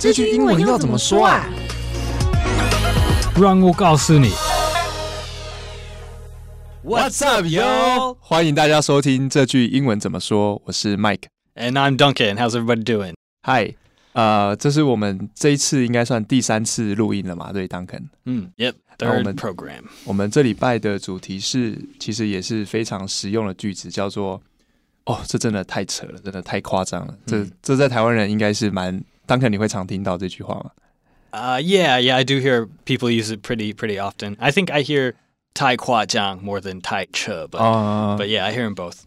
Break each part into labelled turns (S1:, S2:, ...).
S1: 这句英文要怎么说啊？
S2: 让我告诉你。
S3: What's up, yo？欢迎大家收听这句英文怎么说。我是 Mike。
S2: And I'm Duncan. How's everybody doing?
S3: Hi，，呃，这是我们这一次应该算第三次录音了嘛？对，Duncan。
S2: Mm, yep,
S3: Oh,
S2: third
S3: man.
S2: program.
S3: 我们这礼拜的主题是，其实也是非常实用的句子，叫做“哦，这真的太扯了，真的太夸张了。这”这在台湾人应该是蛮 ，Duncan 你会常听到这句话吗？
S2: Uh, yeah, yeah, I do hear people use it pretty, pretty often. I think I hear Tai Kwa Jiang more than Tai Che, but,
S3: 啊、
S2: but yeah, I hear them both.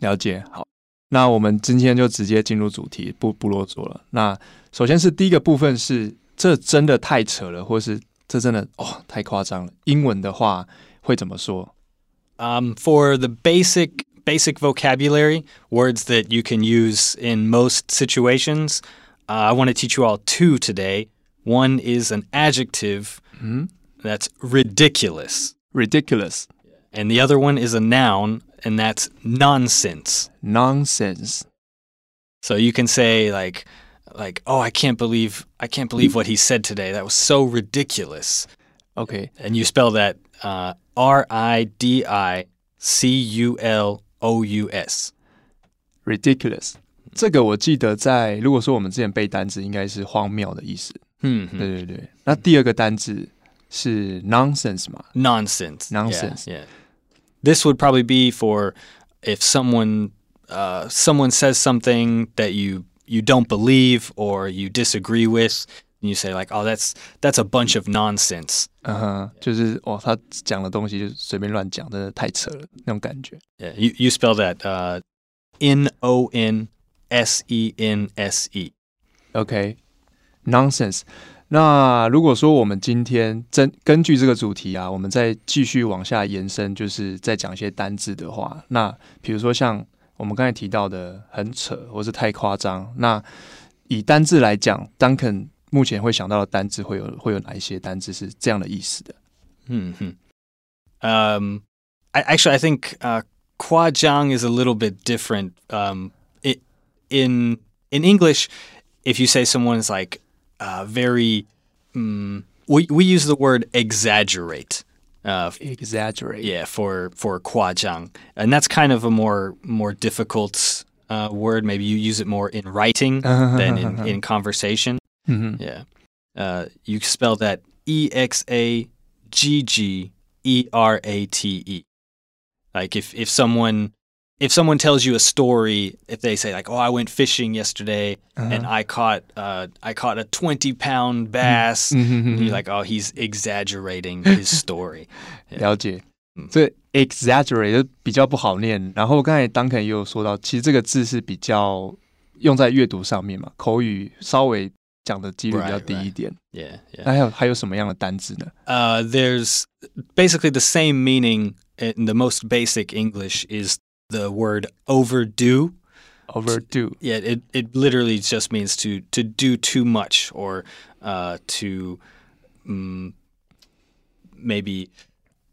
S3: 了解。好，那我们今天就直接进入主题，不不啰嗦了。那首先是第一个部分是，这真的太扯了，或是这真的哦太夸张了。英文的话会怎么说？
S2: Um, for the basic basic vocabulary, words that you can use in most situations, uh, I want to teach you all two today. One is an adjective that's ridiculous,
S3: ridiculous,
S2: and the other one is a noun, and that's nonsense.
S3: nonsense.
S2: So you can say like like oh I can't believe I can't believe what he said today. That was so ridiculous. OK，And you spell that uh, R I D I C U L O U S.
S3: ridiculous。这个我记得在如果说我们之前背单词，应该是荒谬的意思。
S2: Hmm.
S3: 对对对。那第二个单字是 nonsense 嘛？
S2: Nonsense. Yeah,
S3: Nonsense.
S2: Yeah, This would probably be for if someone uh, someone says something that you you don't believe or you disagree with, and you say like, "Oh, that's that's a bunch of nonsense."
S3: 嗯哼，就是哦，他讲的东西就是随便乱讲，真的太扯了那种感觉。
S2: Yeah, you you spell that uh, N O N S E N S E.
S3: OK，nonsense、那如果说我们今天根根据这个主题啊，我们再继续往下延伸，就是再讲一些单字的话，那比如说像我们刚才提到的很扯或是太夸张，那以单字来讲，Duncan 目前会想到的单字会有会有哪一些单字是这样的意思的？
S2: hmm Um, I, actually, I think uh, Kwajiang is a little bit different. Um, it, in in English, if you say someone's like uh, very, mm, we we use the word exaggerate. Uh, Exaggerate，yeah, for for Kwajiang, and that's kind of a more more difficult uh, word. Maybe you use it more in writing than in, in conversation.
S3: 嗯哼
S2: Yeah. Uh, you spell that E X A G G E R A T E. Like if, if someone if someone tells you a story, if they say like, "Oh, I went fishing yesterday and I caught uh, I caught a twenty pound bass," and you're like, "Oh, he's exaggerating his story."
S3: 了解。这 exaggerate 就比较不好念，然后刚才 Duncan 也有说到，其实这个字是比较用在阅读上面嘛，口语稍微讲的几率比较
S2: Right,
S3: 低一点。
S2: Yeah, yeah.
S3: 那还有还有什么样的单字呢？
S2: Uh, there's basically the same meaning in the most basic English is the word overdo.
S3: Overdo.
S2: Yeah, it, it literally just means to to do too much or uh, to um, maybe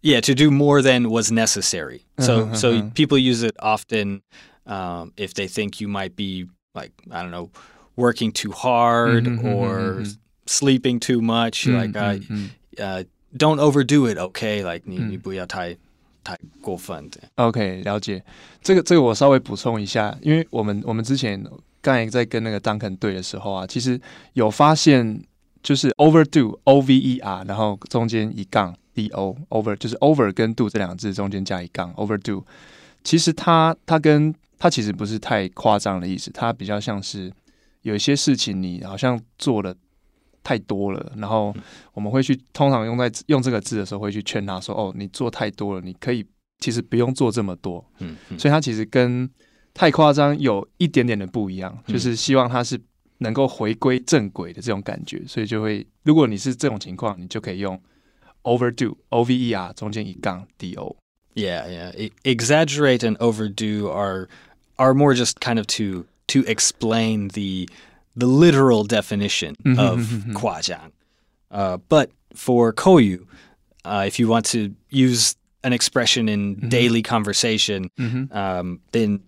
S2: yeah to do more than was necessary. So uh-huh. so uh-huh. people use it often um, if they think you might be like I don't know working too hard mm-hmm, mm-hmm or mm-hmm. sleeping too much. Mm-hmm, like mm, mm. uh, don't overdo it. Okay, like ni, ni 太过分的。
S3: OK，了解。这个这个我稍微补充一下，因为我们我们之前刚才在跟那个 Duncan 对的时候啊，其实有发现就是 overdo O V E R，然后中间一杠 D O over，就是 over 跟 do 这两个字中间加一杠 overdo。其实它它跟它其实不是太夸张的意思，它比较像是有一些事情你好像做的太多了，然后我们会去通常用在用这个字的时候会去劝他说：“哦，你做太多了，你可以其实不用做这么多。”
S2: 嗯嗯
S3: 所以它其实跟太夸张有一点点的不一样，就是希望它是能够回归正轨的这种感觉，所以就会，如果你是这种情况，你就可以用 overdo o v e r 中间一杠 d o。
S2: Yeah, yeah. E- exaggerate and overdo are are more just kind of to to explain the the literal definition mm-hmm, of mm-hmm. mm-hmm. Uh, but for Koyu, uh, if you want to use an expression in mm-hmm. daily conversation, mm-hmm. um, then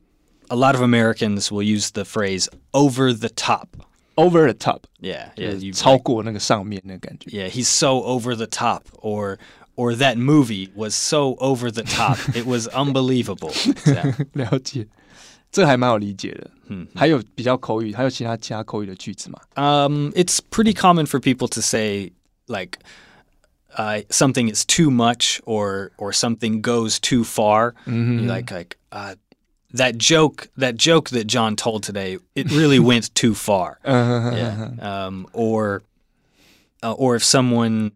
S2: a lot of Americans will use the phrase over the top.
S3: Over the top.
S2: Yeah. Yeah.
S3: Like,
S2: yeah, he's so over the top or or that movie was so over the top. it was unbelievable.
S3: 了解。这还蛮好理解的。
S2: 嗯
S3: 还有比较口语，还有其他其他口语的句子嘛？
S2: Um, it's pretty common for people to say like uh, something is too much or or something goes too far.
S3: Mm-hmm.
S2: You Like like uh, that joke that joke that John told today, it really went too far.
S3: 嗯
S2: Yeah. Um, or uh, or if someone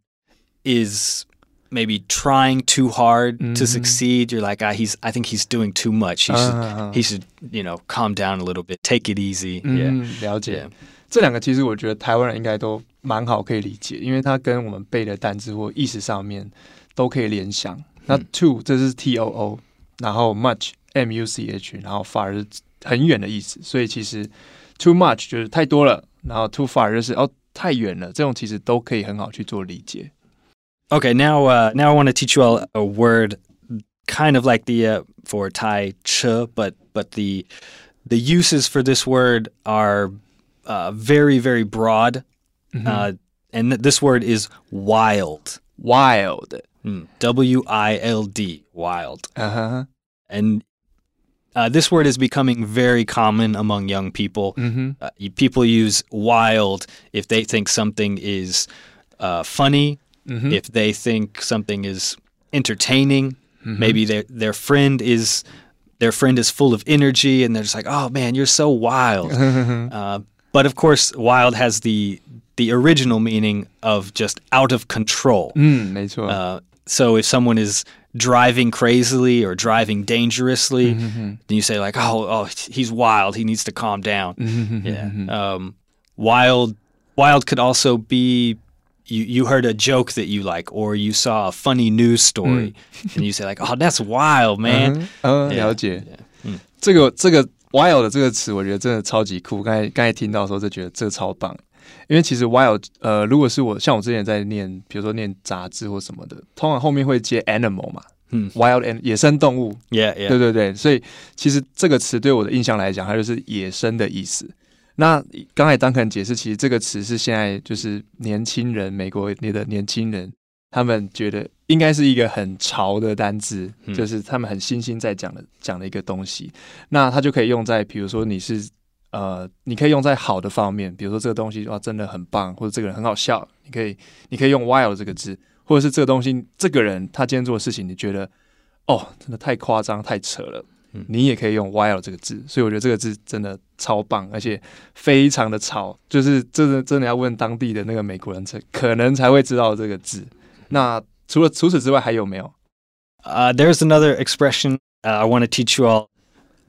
S2: is maybe trying too hard to succeed, you're like, ah, he's. I think he's doing too much. He should.
S3: Uh-huh.
S2: He should. You know, calm down a little bit. Take it easy. Yeah.
S3: 嗯，了解。
S2: Yeah.
S3: 这两个其实我觉得台湾人应该都蛮好可以理解，因为它跟我们背的单字或意识上面都可以联想。那 too 这是 T O O，然后 much M U C H，然后 far 是很远的意思，所以其实 too much 就是太多了，然后 too far 就是哦太远了，这种其实都可以很好去做理解。
S2: Okay, now uh, now I want to teach you all a word, kind of like the uh, for Tai Che, but but the the uses for this word are uh, very very broad, mm-hmm. Uh, and th- this word is wild.
S3: Wild.
S2: Mm, w i l d. Wild.
S3: Uh huh.
S2: And uh, this word is becoming very common among young people.
S3: Mm-hmm.
S2: Uh, people use wild if they think something is uh, funny Mm-hmm. If they think something is entertaining, mm-hmm. maybe their their friend is their friend is full of energy, and they're just like, "Oh man, you're so wild." uh, but of course, wild has the the original meaning of just out of control.
S3: Mm,
S2: uh, so if someone is driving crazily or driving dangerously, mm-hmm. then you say like, "Oh, oh, he's wild. He needs to calm down." Mm-hmm. Yeah. Mm-hmm. Um, wild, wild could also be you. You heard a joke that you like, or you saw a funny news story, and you say like, "Oh, that's wild, man."
S3: 嗯，
S2: Yeah,
S3: 了解。
S2: yeah. 嗯
S3: 这个这个 wild 的这个词，我觉得真的超级酷。刚才刚才听到的时候，就觉得这个超棒。因为其实 wild，呃，如果是我像我之前在念，比如说念杂志或什么的，通常后面会接 animal 嘛，
S2: 嗯，
S3: wild and 野生动物，
S2: Yeah, yeah.
S3: 对对对，所以其实这个词对我的印象来讲，它就是野生的意思。 那刚才当肯解释，其实这个词是现在就是年轻人，美国里的年轻人，他们觉得应该是一个很潮的单字，
S2: 嗯
S3: 就是他们很新兴在讲的讲的一个东西。那它就可以用在，比如说你是呃，你可以用在好的方面，比如说这个东西哇真的很棒，或者这个人很好笑，你可以你可以用 wild 这个字，或者是这个东西这个人他今天做的事情，你觉得哦真的太夸张太扯了。
S2: 嗯
S3: 你也可以用 wild 这个字，所以我觉得这个字真的超棒，而且非常的潮，就是真的真的要问当地的那个美国人才可能才会知道这个字。那除了除此之外还有没有？
S2: Uh, there's another expression uh, I want to teach you all,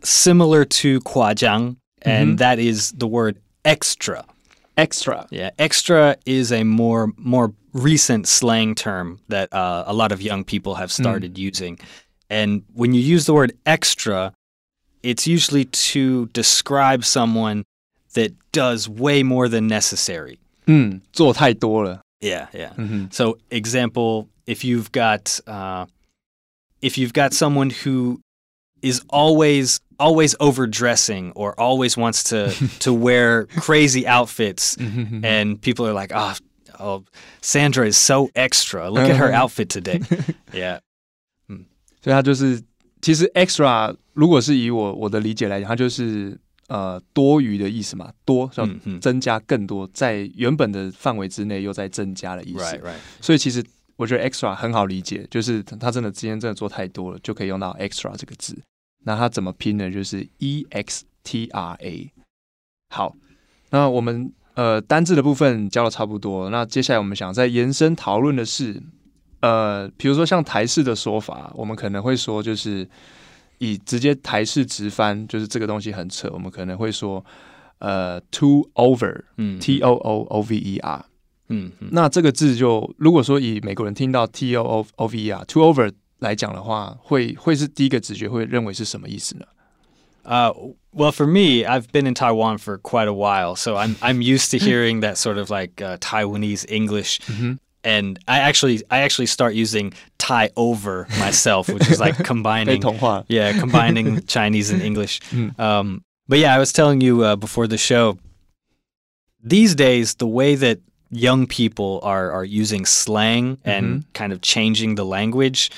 S2: similar to kwajiang, and
S3: Mhm.
S2: that is the word extra.
S3: extra，
S2: Yeah, extra is a more more recent slang term that uh, a lot of young people have started using. And when you use the word extra, it's usually to describe someone that does way more than necessary.
S3: 嗯，做太多了，
S2: Yeah, yeah.
S3: 嗯哼，
S2: So, example, if you've got uh, if you've got someone who is always always overdressing or always wants to to wear crazy outfits,
S3: 嗯哼哼
S2: and people are like, "Oh, oh, Sandra is so extra. Look at her
S3: Uh-huh.
S2: outfit today." yeah,
S3: 所以它就是其实 extra，如果是以我我的理解来讲，它就是呃多余的意思嘛，多要增加更多，在原本的范围之内又在增加的意思。
S2: right, right.
S3: 所以其实我觉得 extra 很好理解，就是他真的今天真的做太多了，就可以用到 extra 这个字。那它怎么拼呢？就是 e x t r a。好，那我们呃单字的部分教的差不多，那接下来我们想再延伸讨论的是，呃，比如说像台式的说法，我们可能会说就是以直接台式直翻，就是这个东西很扯，我们可能会说呃 too over。
S2: Mm,
S3: T O O O V E R，
S2: mm, mm.
S3: 那这个字就如果说以美国人听到 T O O O V E R to over 来讲的话，会会是第一个直觉会认为是什么意思呢？
S2: Uh, well, for me, I've been in Taiwan for quite a while, so I'm I'm used to hearing that sort of like uh, Taiwanese English, and I actually I actually start using tie over myself, which is like combining yeah combining Chinese and English. Mm. Um, but yeah, I was telling you uh, before the show. These days, the way that young people are are using slang and mm-hmm. kind of changing the language,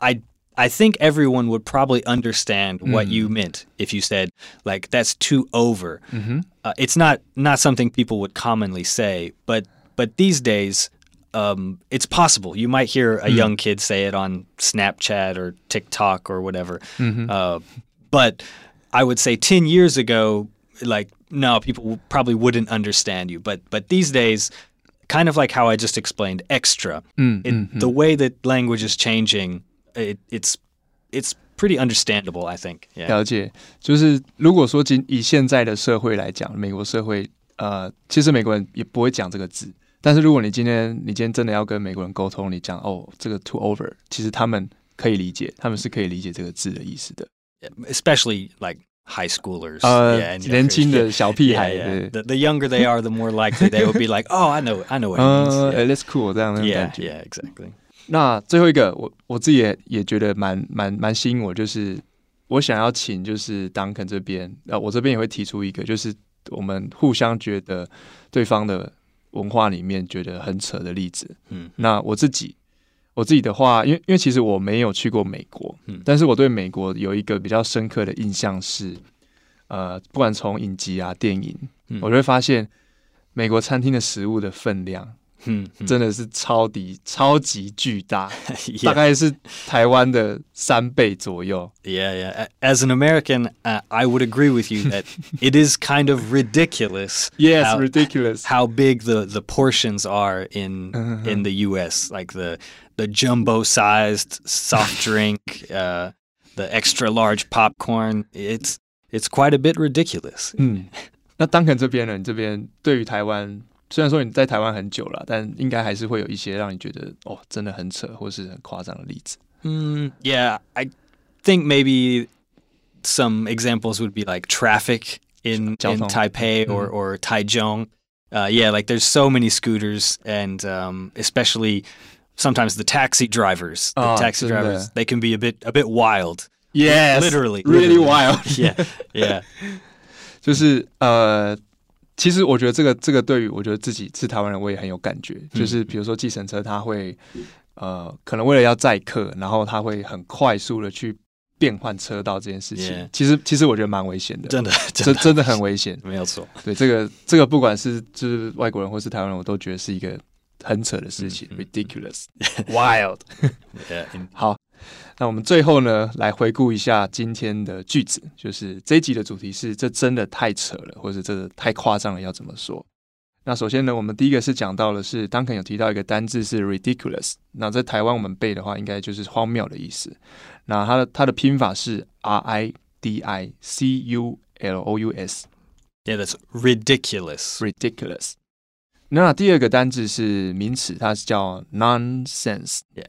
S2: I I think everyone would probably understand mm. what you mm. meant if you said like that's too over. Mm-hmm. Uh, it's not not something people would commonly say, but but these days Um, it's possible you might hear a young kid say it on Snapchat or TikTok or whatever. Uh, but I would say 10 years ago, like, no, people probably wouldn't understand you. But but these days, kind of like how I just explained, extra. it, The way that language is changing, it, it's it's pretty understandable, I think. Yeah.
S3: 了解，就是如果说今以现在的社会来讲，美国社会，呃，其实美国人也不会讲这个字。 但是如果你今天你今天真的要跟美国人沟通，你讲哦这个 too over，其实他们可以理解，他们是可以理解这个字的意思的。
S2: Especially like high schoolers.
S3: 呃
S2: yeah, and
S3: 年轻的.小屁
S2: Yeah,
S3: 孩
S2: yeah.
S3: 对
S2: The, the younger they are, the more likely they will be like, oh, I know, I know what it
S3: 呃
S2: means.
S3: Yeah,，let's cool 这样的
S2: yeah,
S3: 感觉。
S2: yeah, exactly.
S3: 那最后一个，我我自己也也觉得蛮蛮蛮吸引我，就是我想要请就是 Duncan 这边，呃，我这边也会提出一个，就是我们互相觉得对方的文化里面觉得很扯的例子。
S2: 嗯
S3: 那我自己我自己的话，因为因为其实我没有去过美国，
S2: 嗯
S3: 但是我对美国有一个比较深刻的印象是，呃，不管从影集啊、电影，
S2: 嗯
S3: 我就会发现美国餐厅的食物的分量。
S2: Hmm, hmm.
S3: 真的是超级超级巨大，大
S2: yeah.
S3: 概是台湾的三倍左右。
S2: Yeah, yeah. A- As an American, uh, I would agree with you that it is kind of ridiculous.
S3: Yes,
S2: how,
S3: ridiculous.
S2: how big the, the portions are in
S3: Uh-huh.
S2: in the U.S. Like the the jumbo sized soft drink, uh, the extra large popcorn. It's it's quite a bit ridiculous.
S3: 嗯，那 Duncan 这边呢？你这边对于台湾， 虽然说你在台湾很久了，但应该还是会有一些让你觉得哦，真的很扯或是很夸张的例子。
S2: Mm, yeah, I think maybe some examples would be like traffic in, in
S3: 交通。
S2: Taipei or, or Taichung. Uh, yeah, like there's so many scooters, and um, especially sometimes the taxi drivers. The
S3: Oh,
S2: taxi
S3: 真的。
S2: drivers they can be a bit a bit wild.
S3: Yes,
S2: literally,
S3: really
S2: literally.
S3: wild.
S2: Yeah, yeah.
S3: 就是呃， 其实我觉得这个这个对于我觉得自己是台湾人，我也很有感觉。就是比如说计程车，他会呃，可能为了要载客，然后他会很快速的去变换车道这件事情.其实其实我觉得蛮危险的，
S2: 真的，
S3: 真真的很危险。
S2: 没有错。
S3: 对这个这个不管是就是外国人或是台湾人，我都觉得是一个很扯的事情、
S2: 嗯
S3: r i d i c u l o u s wild。
S2: Yeah, in-
S3: 好，那我们最后呢，来回顾一下今天的句子，就是这一集的主题是“这真的太扯了”或者“这太夸张了”，要怎么说？那首先呢，我们第一个是讲到的是，Duncan 有提到一个单字是 ridiculous，那在台湾我们背的话，应该就是荒谬的意思。那它的它的拼法是 R I D I C U L O U S。
S2: yeah, that's ridiculous.
S3: ridiculous。那第二个单字是名词，它是叫 nonsense。
S2: Yeah.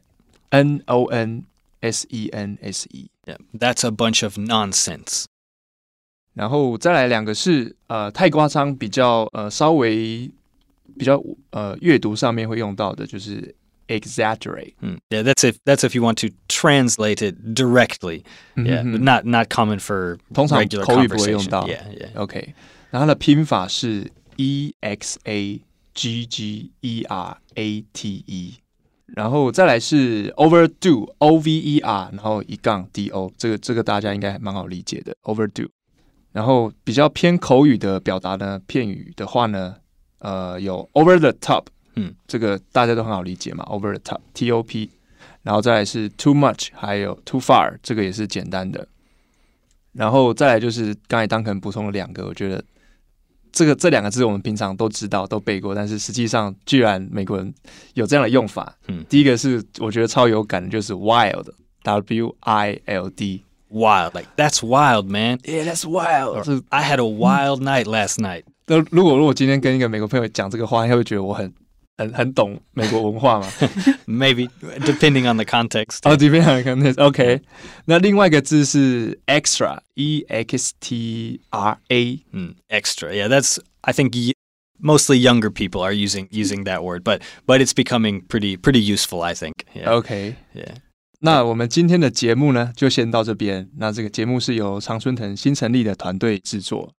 S3: N O N S E N S E。
S2: Yeah, that's a bunch of nonsense.
S3: 然后再来两个是呃太夸张，比较呃稍微比较呃阅读上面会用到的，就是 exaggerate。
S2: Hmm. Yeah, that's if that's if you want to translate it directly. Yeah,
S3: 嗯
S2: but
S3: 哼
S2: not not common for
S3: 通常
S2: regular
S3: 口语不会用
S2: conversation.
S3: 到。
S2: Yeah, yeah.
S3: OK，然后它的拼法是 E X A G G E R A T E， 然后再来是 overdo O V E R，然后一杠 D O，这个这个大家应该还蛮好理解的 overdo。然后比较偏口语的表达呢，片语的话呢，呃，有 over the top，
S2: 嗯，
S3: 这个大家都很好理解嘛，over the top T O P，然后再来是 too much，还有 too far，这个也是简单的。然后再来就是刚才当可能补充了两个，我觉得这个这两个字我们平常都知道都背过，但是实际上居然美国人有这样的用法。
S2: 嗯
S3: 第一个是我觉得超有感的，就是 wild，W I L D。
S2: Wild, like that's wild, man.
S3: Yeah, that's wild. 是
S2: I had a wild night last night.
S3: 那如果如果今天跟一个美国朋友讲这个话，他会觉得我很很很懂美国文化嘛？
S2: Maybe depending on the context.
S3: 哦，这边还有看那 OK。那另外一个字是 extra，E X T R A。
S2: Mm, extra. Yeah, that's I think y- mostly younger people are using using that word, but but it's becoming pretty pretty useful, I think. Yeah.
S3: OK，
S2: Yeah.
S3: 那我们今天的节目呢，就先到这边。那这个节目是由常春藤新成立的团队制作。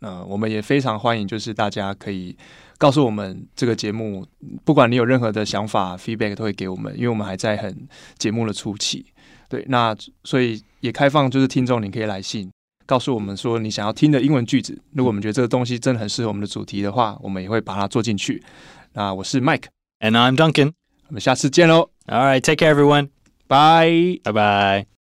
S3: 呃，我们也非常欢迎，就是大家可以 告诉我们这个节目，不管你有任何的想法、feedback 都会给我们，因为我们还在很节目的初期。对，那所以也开放，就是听众你可以来信告诉我们说你想要听的英文句子。如果我们觉得这个东西真的很适合我们的主题的话，我们也会把它做进去。那我是 Mike，and
S2: I'm Duncan，
S3: 我们下次见喽。
S2: All right, take care, everyone.
S3: Bye.
S2: Bye bye.